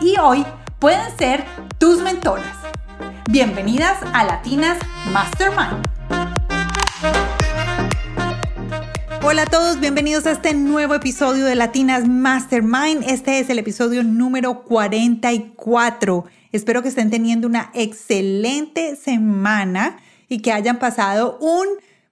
y hoy pueden ser tus mentoras. Bienvenidas a Latinas Mastermind. Hola a todos, bienvenidos a este nuevo episodio de Latinas Mastermind. Este es el episodio número 44. Espero que estén teniendo una excelente semana y que hayan pasado un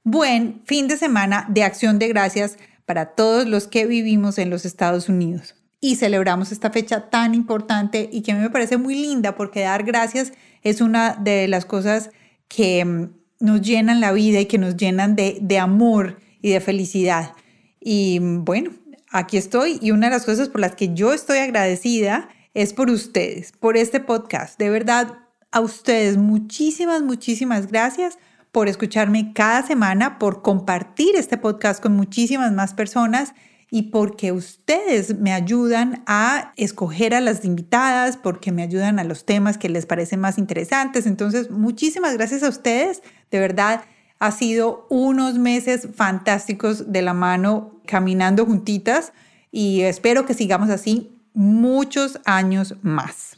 buen fin de semana de acción de gracias para todos los que vivimos en los Estados Unidos y celebramos esta fecha tan importante y que a mí me parece muy linda porque dar gracias es una de las cosas que mm, nos llenan la vida y que nos llenan de, de amor y de felicidad. Y mm, bueno, aquí estoy y una de las cosas por las que yo estoy agradecida es por ustedes, por este podcast. De verdad, a ustedes muchísimas, muchísimas gracias por escucharme cada semana, por compartir este podcast con muchísimas más personas y porque ustedes me ayudan a escoger a las invitadas, porque me ayudan a los temas que les parecen más interesantes. Entonces, muchísimas gracias a ustedes. De verdad, ha sido unos meses fantásticos de la mano caminando juntitas y espero que sigamos así muchos años más.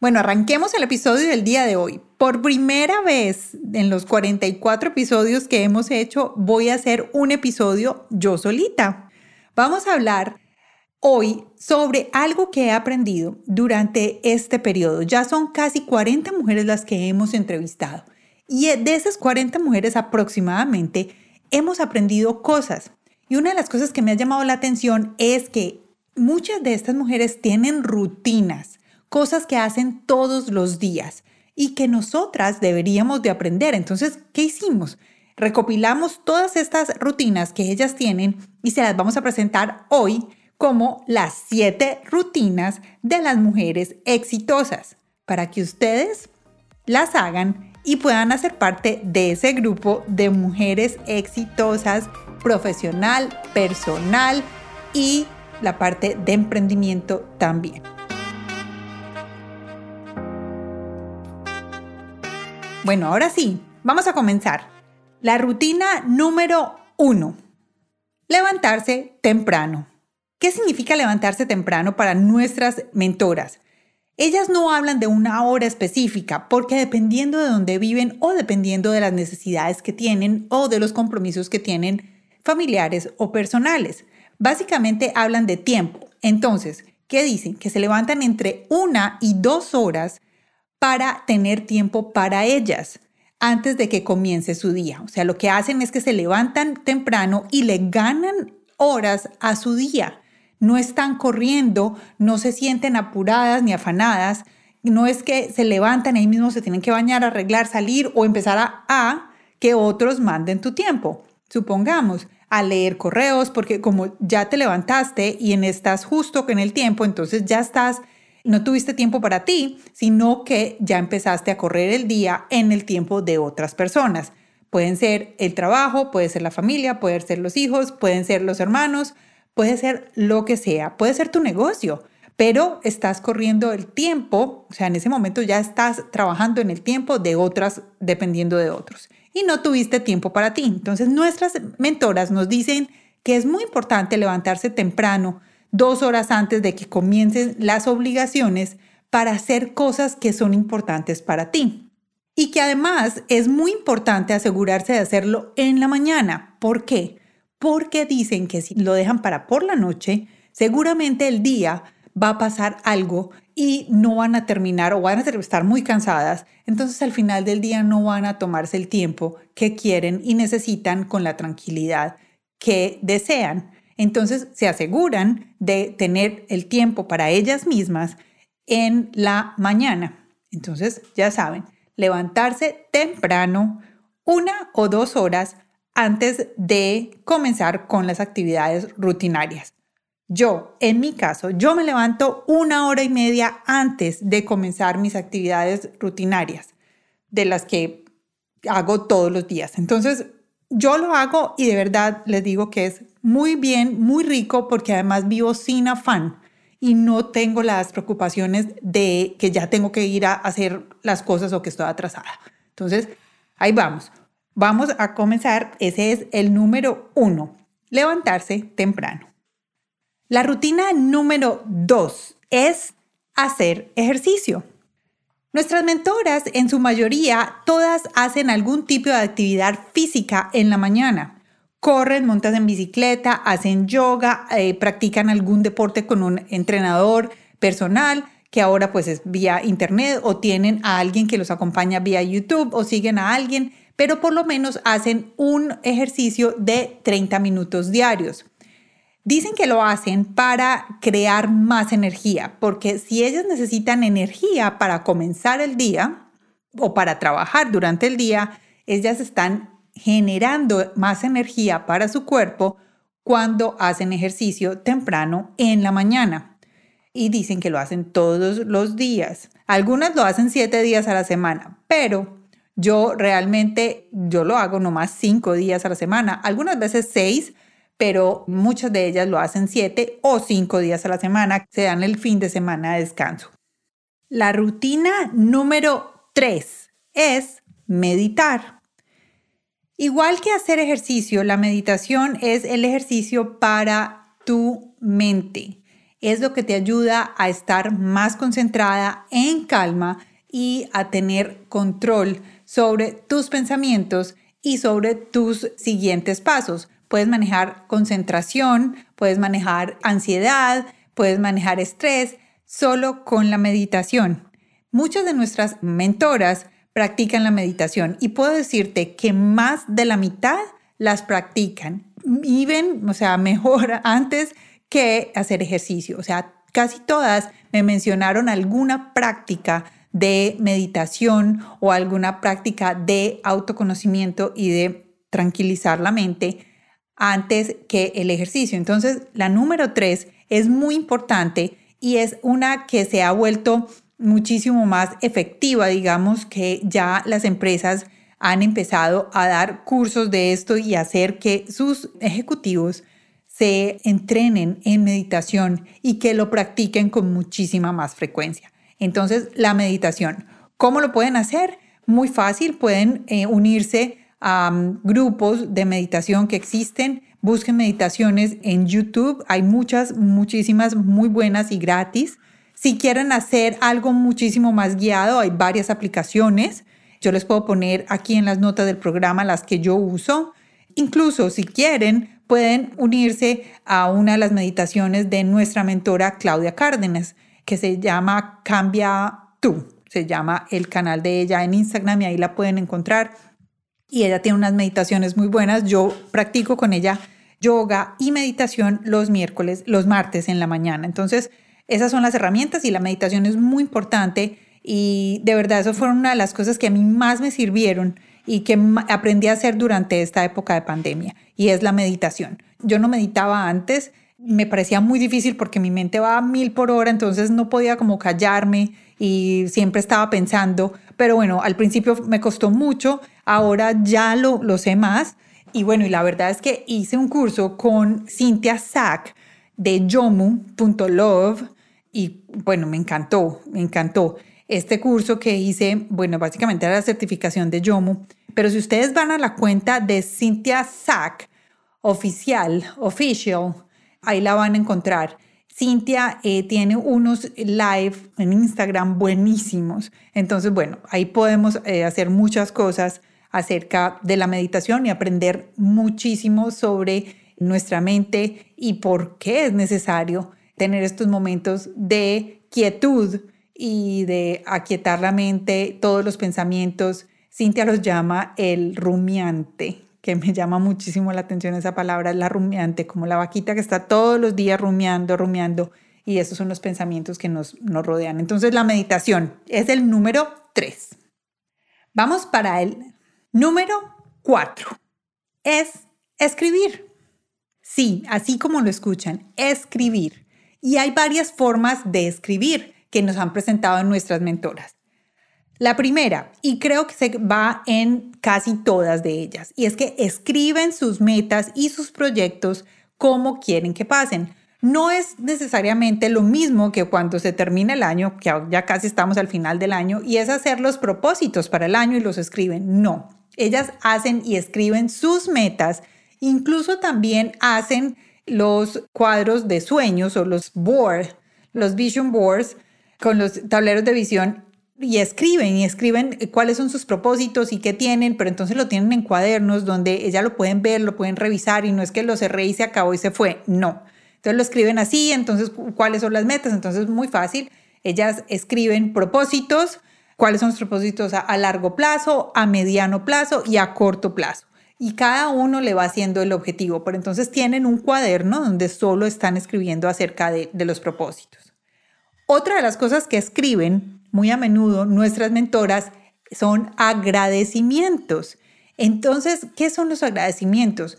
Bueno, arranquemos el episodio del día de hoy. Por primera vez en los 44 episodios que hemos hecho, voy a hacer un episodio yo solita. Vamos a hablar hoy sobre algo que he aprendido durante este periodo. Ya son casi 40 mujeres las que hemos entrevistado. Y de esas 40 mujeres aproximadamente hemos aprendido cosas. Y una de las cosas que me ha llamado la atención es que muchas de estas mujeres tienen rutinas, cosas que hacen todos los días y que nosotras deberíamos de aprender. Entonces, ¿qué hicimos? Recopilamos todas estas rutinas que ellas tienen y se las vamos a presentar hoy como las siete rutinas de las mujeres exitosas para que ustedes las hagan y puedan hacer parte de ese grupo de mujeres exitosas profesional, personal y la parte de emprendimiento también. Bueno, ahora sí, vamos a comenzar. La rutina número uno. Levantarse temprano. ¿Qué significa levantarse temprano para nuestras mentoras? Ellas no hablan de una hora específica porque dependiendo de dónde viven o dependiendo de las necesidades que tienen o de los compromisos que tienen familiares o personales. Básicamente hablan de tiempo. Entonces, ¿qué dicen? Que se levantan entre una y dos horas para tener tiempo para ellas antes de que comience su día. O sea, lo que hacen es que se levantan temprano y le ganan horas a su día. No están corriendo, no se sienten apuradas ni afanadas. No es que se levantan ahí mismo, se tienen que bañar, arreglar, salir o empezar a, que otros manden tu tiempo. Supongamos, a leer correos, porque como ya te levantaste y en estás justo con el tiempo, entonces ya estás no tuviste tiempo para ti, sino que ya empezaste a correr el día en el tiempo de otras personas. Pueden ser el trabajo, puede ser la familia, pueden ser los hijos, pueden ser los hermanos, puede ser lo que sea, puede ser tu negocio, pero estás corriendo el tiempo, o sea, en ese momento ya estás trabajando en el tiempo de otras, dependiendo de otros, y no tuviste tiempo para ti. Entonces, nuestras mentoras nos dicen que es muy importante levantarse temprano, dos horas antes de que comiencen las obligaciones para hacer cosas que son importantes para ti. Y que además es muy importante asegurarse de hacerlo en la mañana. ¿Por qué? Porque dicen que si lo dejan para por la noche, seguramente el día va a pasar algo y no van a terminar o van a estar muy cansadas. Entonces al final del día no van a tomarse el tiempo que quieren y necesitan con la tranquilidad que desean. Entonces se aseguran de tener el tiempo para ellas mismas en la mañana. Entonces, ya saben, levantarse temprano, una o dos horas antes de comenzar con las actividades rutinarias. Yo, en mi caso, yo me levanto una hora y media antes de comenzar mis actividades rutinarias, de las que hago todos los días. Entonces, yo lo hago y de verdad les digo que es muy bien, muy rico, porque además vivo sin afán y no tengo las preocupaciones de que ya tengo que ir a hacer las cosas o que estoy atrasada. Entonces, ahí vamos. Vamos a comenzar. Ese es el número uno, levantarse temprano. La rutina número dos es hacer ejercicio. Nuestras mentoras, en su mayoría, todas hacen algún tipo de actividad física en la mañana. Corren, montan en bicicleta, hacen yoga, eh, practican algún deporte con un entrenador personal que ahora pues es vía internet o tienen a alguien que los acompaña vía YouTube o siguen a alguien, pero por lo menos hacen un ejercicio de 30 minutos diarios. Dicen que lo hacen para crear más energía, porque si ellas necesitan energía para comenzar el día o para trabajar durante el día, ellas están generando más energía para su cuerpo cuando hacen ejercicio temprano en la mañana. Y dicen que lo hacen todos los días. Algunas lo hacen siete días a la semana, pero yo realmente, yo lo hago nomás cinco días a la semana, algunas veces seis, pero muchas de ellas lo hacen siete o cinco días a la semana, se dan el fin de semana de descanso. La rutina número tres es meditar. Igual que hacer ejercicio, la meditación es el ejercicio para tu mente. Es lo que te ayuda a estar más concentrada, en calma y a tener control sobre tus pensamientos y sobre tus siguientes pasos Puedes manejar concentración, puedes manejar ansiedad, puedes manejar estrés solo con la meditación. Muchas de nuestras mentoras practican la meditación y puedo decirte que más de la mitad las practican. Viven, o sea, mejor antes que hacer ejercicio. O sea, casi todas me mencionaron alguna práctica de meditación o alguna práctica de autoconocimiento y de tranquilizar la mente antes que el ejercicio. Entonces, la número tres es muy importante y es una que se ha vuelto muchísimo más efectiva, digamos, que ya las empresas han empezado a dar cursos de esto y hacer que sus ejecutivos se entrenen en meditación y que lo practiquen con muchísima más frecuencia. Entonces, la meditación, ¿cómo lo pueden hacer? Muy fácil, pueden eh, unirse grupos de meditación que existen. Busquen meditaciones en YouTube. Hay muchas, muchísimas muy buenas y gratis. Si quieren hacer algo muchísimo más guiado, hay varias aplicaciones. Yo les puedo poner aquí en las notas del programa las que yo uso. Incluso si quieren, pueden unirse a una de las meditaciones de nuestra mentora Claudia Cárdenas, que se llama Cambia tú. Se llama el canal de ella en Instagram y ahí la pueden encontrar y ella tiene unas meditaciones muy buenas. Yo practico con ella yoga y meditación los miércoles, los martes en la mañana. Entonces, esas son las herramientas y la meditación es muy importante y de verdad eso fueron una de las cosas que a mí más me sirvieron y que aprendí a hacer durante esta época de pandemia y es la meditación. Yo no meditaba antes, me parecía muy difícil porque mi mente va a mil por hora, entonces no podía como callarme y siempre estaba pensando, pero bueno, al principio me costó mucho, ahora ya lo, lo sé más. Y bueno, y la verdad es que hice un curso con Cynthia Sack de yomu.love y bueno, me encantó, me encantó. Este curso que hice, bueno, básicamente era la certificación de Yomu, pero si ustedes van a la cuenta de Cynthia Sack oficial, official, ahí la van a encontrar. Cintia eh, tiene unos live en Instagram buenísimos. Entonces, bueno, ahí podemos eh, hacer muchas cosas acerca de la meditación y aprender muchísimo sobre nuestra mente y por qué es necesario tener estos momentos de quietud y de aquietar la mente, todos los pensamientos. Cintia los llama el rumiante que me llama muchísimo la atención esa palabra, la rumiante, como la vaquita que está todos los días rumiando, rumiando, y esos son los pensamientos que nos, nos rodean. Entonces la meditación es el número tres. Vamos para el número cuatro. Es escribir. Sí, así como lo escuchan, escribir. Y hay varias formas de escribir que nos han presentado en nuestras mentoras. La primera, y creo que se va en casi todas de ellas, y es que escriben sus metas y sus proyectos como quieren que pasen. No es necesariamente lo mismo que cuando se termina el año, que ya casi estamos al final del año, y es hacer los propósitos para el año y los escriben. No, ellas hacen y escriben sus metas, incluso también hacen los cuadros de sueños o los boards, los vision boards, con los tableros de visión y escriben y escriben cuáles son sus propósitos y qué tienen, pero entonces lo tienen en cuadernos donde ella lo pueden ver, lo pueden revisar y no es que lo cerré y se acabó y se fue, no. Entonces lo escriben así, entonces cuáles son las metas, entonces es muy fácil. Ellas escriben propósitos, cuáles son sus propósitos a, largo plazo, a mediano plazo y a corto plazo. Y cada uno le va haciendo el objetivo, pero entonces tienen un cuaderno donde solo están escribiendo acerca de los propósitos. Otra de las cosas que escriben muy a menudo nuestras mentoras son agradecimientos. Entonces, ¿qué son los agradecimientos?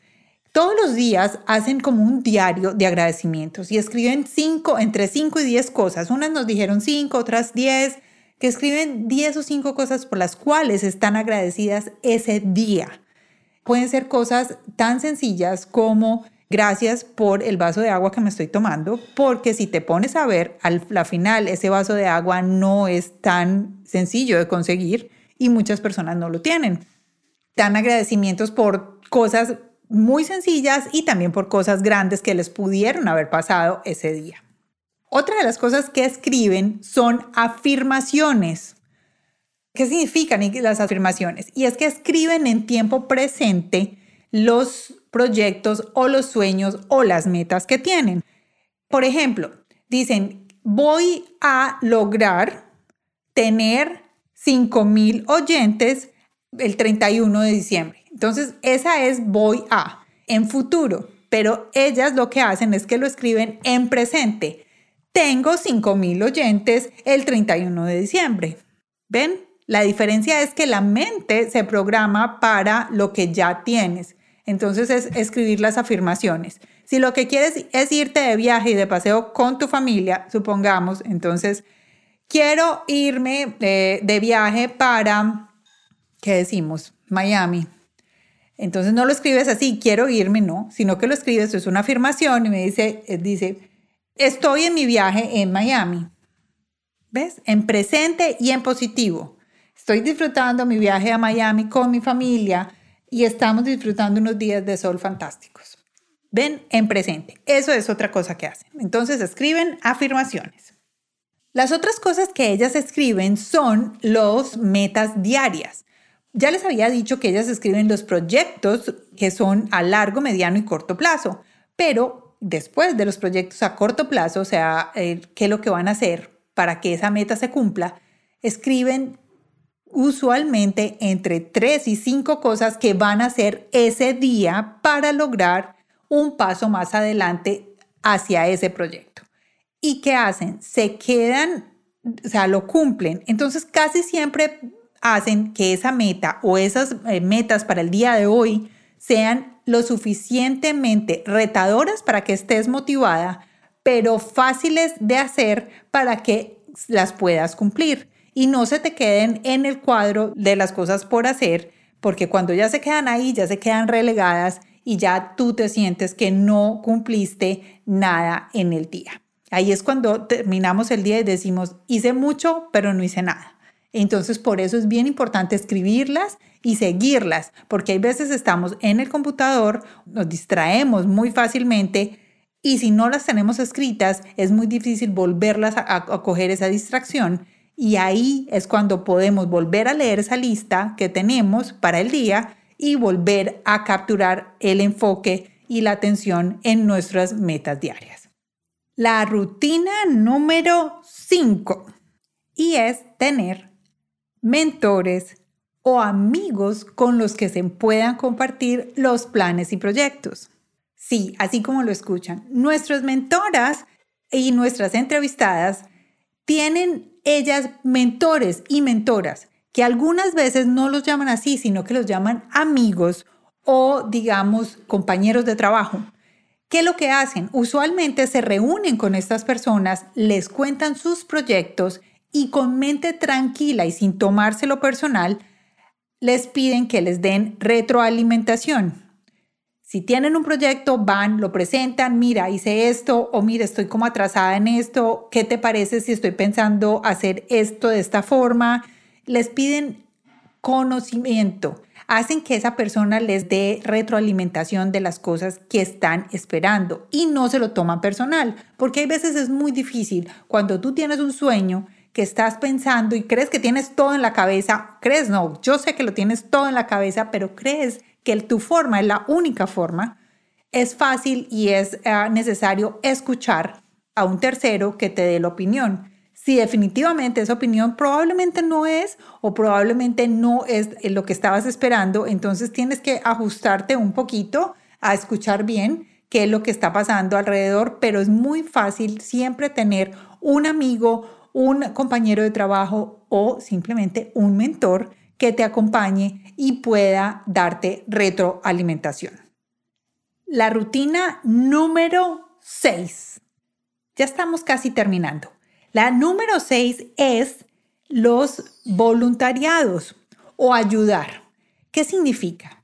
Todos los días hacen como un diario de agradecimientos y escriben cinco, entre cinco y diez cosas. Unas nos dijeron cinco, otras diez, que escriben diez o cinco cosas por las cuales están agradecidas ese día. Pueden ser cosas tan sencillas como Gracias por el vaso de agua que me estoy tomando, porque si te pones a ver, al la final ese vaso de agua no es tan sencillo de conseguir y muchas personas no lo tienen. Dan agradecimientos por cosas muy sencillas y también por cosas grandes que les pudieron haber pasado ese día. Otra de las cosas que escriben son afirmaciones. ¿Qué significan las afirmaciones? Y es que escriben en tiempo presente los proyectos o los sueños o las metas que tienen. Por ejemplo, dicen, voy a lograr tener 5,000 oyentes el 31 de diciembre. Entonces, esa es voy a en futuro, pero ellas lo que hacen es que lo escriben en presente. Tengo 5,000 oyentes el 31 de diciembre. ¿Ven? La diferencia es que la mente se programa para lo que ya tienes. Entonces es escribir las afirmaciones. Si lo que quieres es irte de viaje y de paseo con tu familia, supongamos, entonces quiero irme de, viaje para, ¿qué decimos? Miami. Entonces no lo escribes así, quiero irme, no, sino que lo escribes, es una afirmación y me dice, eh, dice, estoy en mi viaje en Miami. ¿Ves? En presente y en positivo. Estoy disfrutando mi viaje a Miami con mi familia y estamos disfrutando unos días de sol fantásticos. Ven en presente. Eso es otra cosa que hacen. Entonces escriben afirmaciones. Las otras cosas que ellas escriben son los metas diarias. Ya les había dicho que ellas escriben los proyectos que son a largo, mediano y corto plazo, pero después de los proyectos a corto plazo, o sea, eh, qué es lo que van a hacer para que esa meta se cumpla, escriben usualmente entre tres y cinco cosas que van a hacer ese día para lograr un paso más adelante hacia ese proyecto. ¿Y qué hacen? Se quedan, o sea, lo cumplen. Entonces casi siempre hacen que esa meta o esas eh, metas para el día de hoy sean lo suficientemente retadoras para que estés motivada, pero fáciles de hacer para que las puedas cumplir y no se te queden en el cuadro de las cosas por hacer, porque cuando ya se quedan ahí, ya se quedan relegadas y ya tú te sientes que no cumpliste nada en el día. Ahí es cuando terminamos el día y decimos, hice mucho, pero no hice nada. Entonces, por eso es bien importante escribirlas y seguirlas, porque hay veces estamos en el computador, nos distraemos muy fácilmente y si no las tenemos escritas, es muy difícil volverlas a, a coger esa distracción y ahí es cuando podemos volver a leer esa lista que tenemos para el día y volver a capturar el enfoque y la atención en nuestras metas diarias. La rutina número 5 y es tener mentores o amigos con los que se puedan compartir los planes y proyectos. Sí, así como lo escuchan, nuestras mentoras y nuestras entrevistadas tienen ellas mentores y mentoras, que algunas veces no los llaman así, sino que los llaman amigos o digamos compañeros de trabajo, ¿Qué es lo que hacen? Usualmente se reúnen con estas personas, les cuentan sus proyectos y con mente tranquila y sin tomárselo personal, les piden que les den retroalimentación. Si tienen un proyecto, van, lo presentan, mira, hice esto o mira, estoy como atrasada en esto, ¿qué te parece si estoy pensando hacer esto de esta forma? Les piden conocimiento hacen que esa persona les dé retroalimentación de las cosas que están esperando y no se lo toman personal, porque hay veces es muy difícil cuando tú tienes un sueño que estás pensando y crees que tienes todo en la cabeza, crees no, yo sé que lo tienes todo en la cabeza, pero crees que tu forma es la única forma, es fácil y es ah, necesario escuchar a un tercero que te dé la opinión. Si definitivamente esa opinión probablemente no es o probablemente no es lo que estabas esperando, entonces tienes que ajustarte un poquito a escuchar bien qué es lo que está pasando alrededor, pero es muy fácil siempre tener un amigo, un compañero de trabajo o simplemente un mentor que te acompañe y pueda darte retroalimentación. La rutina número 6. Ya estamos casi terminando. La número seis es los voluntariados o ayudar. ¿Qué significa?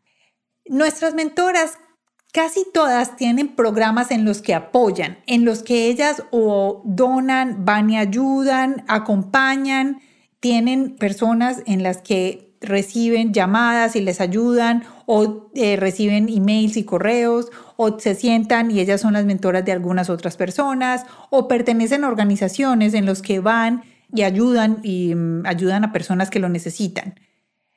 Nuestras mentoras casi todas tienen programas en los que apoyan, en los que ellas o donan, van y ayudan, acompañan, tienen personas en las que reciben llamadas y les ayudan o eh, reciben emails y correos o se sientan y ellas son las mentoras de algunas otras personas o pertenecen a organizaciones en los que van y ayudan y mm, ayudan a personas que lo necesitan.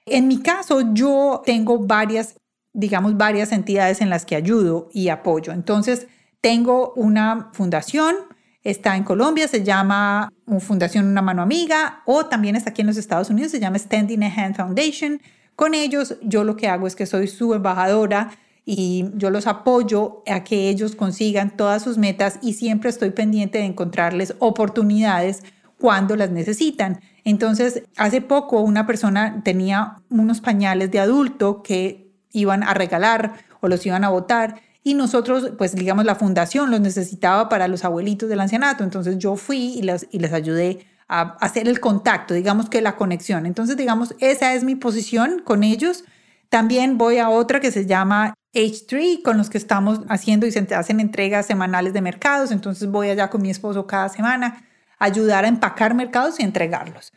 En mi caso, yo tengo varias, digamos, varias entidades en las que ayudo y apoyo. Entonces, tengo una fundación, está en Colombia, se llama Fundación Una Mano Amiga, o también está aquí en los Estados Unidos, se llama Standing a Hand Foundation. Con ellos yo lo que hago es que soy su embajadora y yo los apoyo a que ellos consigan todas sus metas y siempre estoy pendiente de encontrarles oportunidades cuando las necesitan. Entonces, hace poco una persona tenía unos pañales de adulto que iban a regalar o los iban a votar y nosotros, pues digamos, la fundación los necesitaba para los abuelitos del ancianato. Entonces yo fui y les, y les ayudé a hacer el contacto, digamos que la conexión. Entonces, digamos, esa es mi posición con ellos. También voy a otra que se llama H3, con los que estamos haciendo y se hacen entregas semanales de mercados. Entonces voy allá con mi esposo cada semana a ayudar a empacar mercados y entregarlos.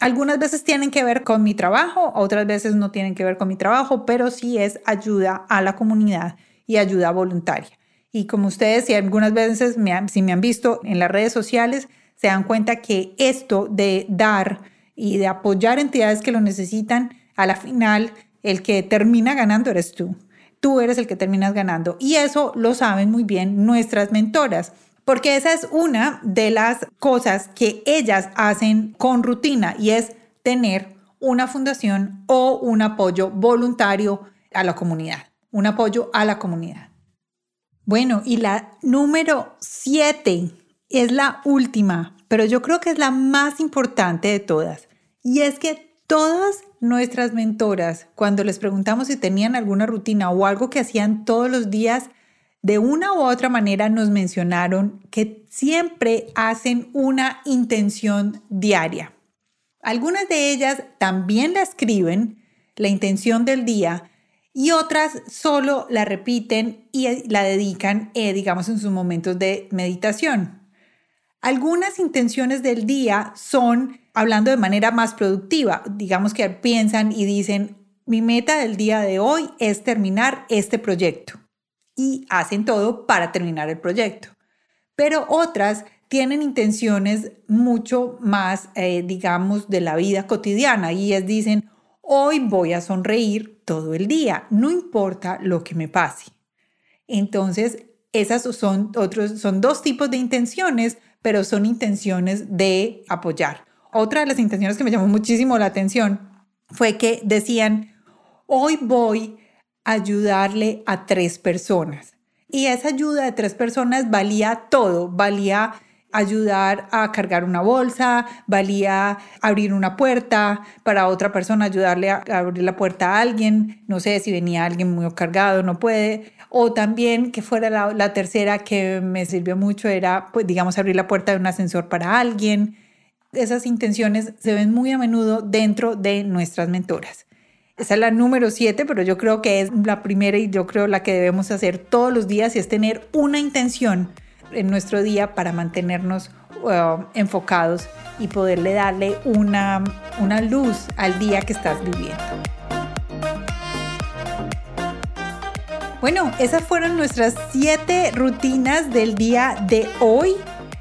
Algunas veces tienen que ver con mi trabajo, otras veces no tienen que ver con mi trabajo, pero sí es ayuda a la comunidad y ayuda voluntaria. Y como ustedes, y algunas veces me si me han visto en las redes sociales, se dan cuenta que esto de dar y de apoyar entidades que lo necesitan, a la final el que termina ganando eres tú. Tú eres el que terminas ganando. Y eso lo saben muy bien nuestras mentoras, porque esa es una de las cosas que ellas hacen con rutina y es tener una fundación o un apoyo voluntario a la comunidad, un apoyo a la comunidad. Bueno, y la número siete es la última, pero yo creo que es la más importante de todas. Y es que todas nuestras mentoras, cuando les preguntamos si tenían alguna rutina o algo que hacían todos los días, de una u otra manera nos mencionaron que siempre hacen una intención diaria. Algunas de ellas también la escriben, la intención del día, y otras solo la repiten y la dedican, eh, digamos, en sus momentos de meditación. Algunas intenciones del día son hablando de manera más productiva, digamos que piensan y dicen, mi meta del día de hoy es terminar este proyecto y hacen todo para terminar el proyecto. Pero otras tienen intenciones mucho más, eh, digamos, de la vida cotidiana y es dicen, hoy voy a sonreír todo el día, no importa lo que me pase. Entonces, esas son, otros, son dos tipos de intenciones pero son intenciones de apoyar. Otra de las intenciones que me llamó muchísimo la atención fue que decían, hoy voy a ayudarle a tres personas. Y esa ayuda de tres personas valía todo, valía ayudar a cargar una bolsa, valía abrir una puerta, para otra persona ayudarle a abrir la puerta a alguien, no sé si venía alguien muy cargado, no puede, o también que fuera la, tercera que me sirvió mucho era, pues digamos, abrir la puerta de un ascensor para alguien. Esas intenciones se ven muy a menudo dentro de nuestras mentoras. Esa es la número siete, pero yo creo que es la primera y yo creo la que debemos hacer todos los días y es tener una intención en nuestro día para mantenernos uh, enfocados y poderle darle una, una luz al día que estás viviendo. Bueno, esas fueron nuestras siete rutinas del día de hoy.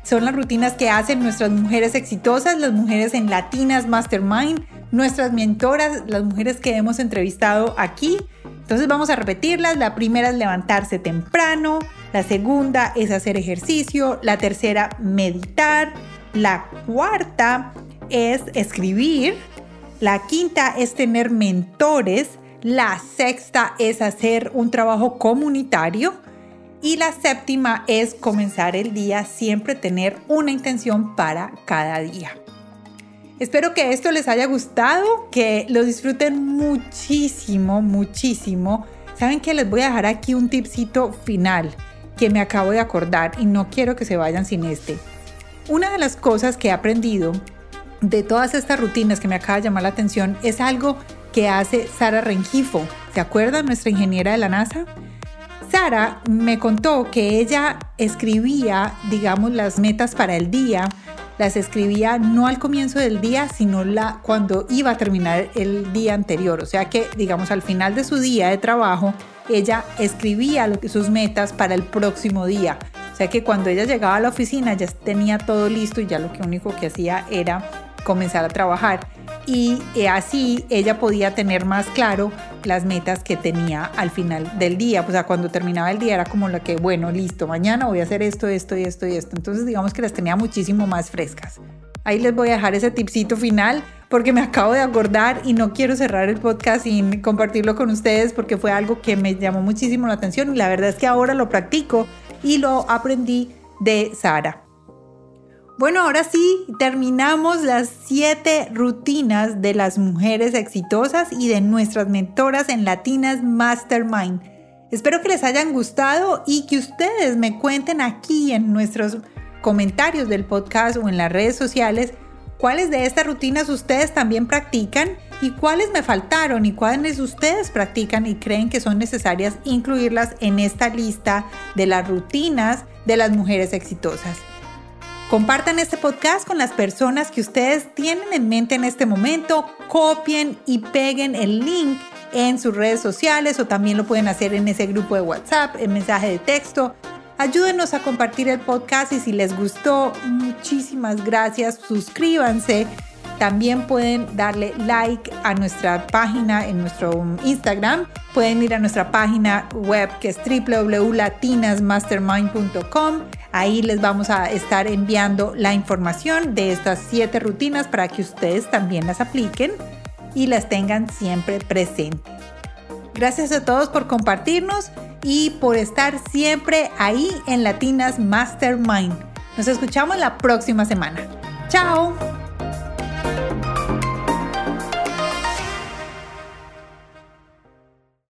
Son las rutinas que hacen nuestras mujeres exitosas, las mujeres en Latinas Mastermind, nuestras mentoras, las mujeres que hemos entrevistado aquí. Entonces vamos a repetirlas. La primera es levantarse temprano, la segunda es hacer ejercicio, la tercera meditar, la cuarta es escribir, la quinta es tener mentores, la sexta es hacer un trabajo comunitario y la séptima es comenzar el día siempre tener una intención para cada día. Espero que esto les haya gustado, que lo disfruten muchísimo, muchísimo. Saben que les voy a dejar aquí un tipcito final que me acabo de acordar y no quiero que se vayan sin este. Una de las cosas que he aprendido de todas estas rutinas que me acaba de llamar la atención es algo que hace Sara Rengifo. ¿Se acuerdan? Nuestra ingeniera de la NASA. Sara me contó que ella escribía, digamos, las metas para el día las escribía no al comienzo del día, sino la, cuando iba a terminar el día anterior. O sea que, digamos, al final de su día de trabajo, ella escribía sus metas para el próximo día. O sea que cuando ella llegaba a la oficina ya tenía todo listo y ya lo único que hacía era comenzar a trabajar y eh, así ella podía tener más claro las metas que tenía al final del día. O sea, cuando terminaba el día era como la que, bueno, listo, mañana voy a hacer esto, esto y esto y esto. Entonces, digamos que las tenía muchísimo más frescas. Ahí les voy a dejar ese tipcito final porque me acabo de acordar y no quiero cerrar el podcast sin compartirlo con ustedes porque fue algo que me llamó muchísimo la atención y la verdad es que ahora lo practico y lo aprendí de Sara. Bueno, ahora sí, terminamos las siete rutinas de las mujeres exitosas y de nuestras mentoras en Latinas Mastermind. Espero que les hayan gustado y que ustedes me cuenten aquí en nuestros comentarios del podcast o en las redes sociales cuáles de estas rutinas ustedes también practican y cuáles me faltaron y cuáles ustedes practican y creen que son necesarias incluirlas en esta lista de las rutinas de las mujeres exitosas. Compartan este podcast con las personas que ustedes tienen en mente en este momento, copien y peguen el link en sus redes sociales o también lo pueden hacer en ese grupo de WhatsApp, en mensaje de texto. Ayúdenos a compartir el podcast y si les gustó, muchísimas gracias. Suscríbanse también pueden darle like a nuestra página en nuestro Instagram. Pueden ir a nuestra página web que es www.latinasmastermind.com. Ahí les vamos a estar enviando la información de estas siete rutinas para que ustedes también las apliquen y las tengan siempre presentes. Gracias a todos por compartirnos y por estar siempre ahí en Latinas Mastermind. Nos escuchamos la próxima semana. ¡Chao!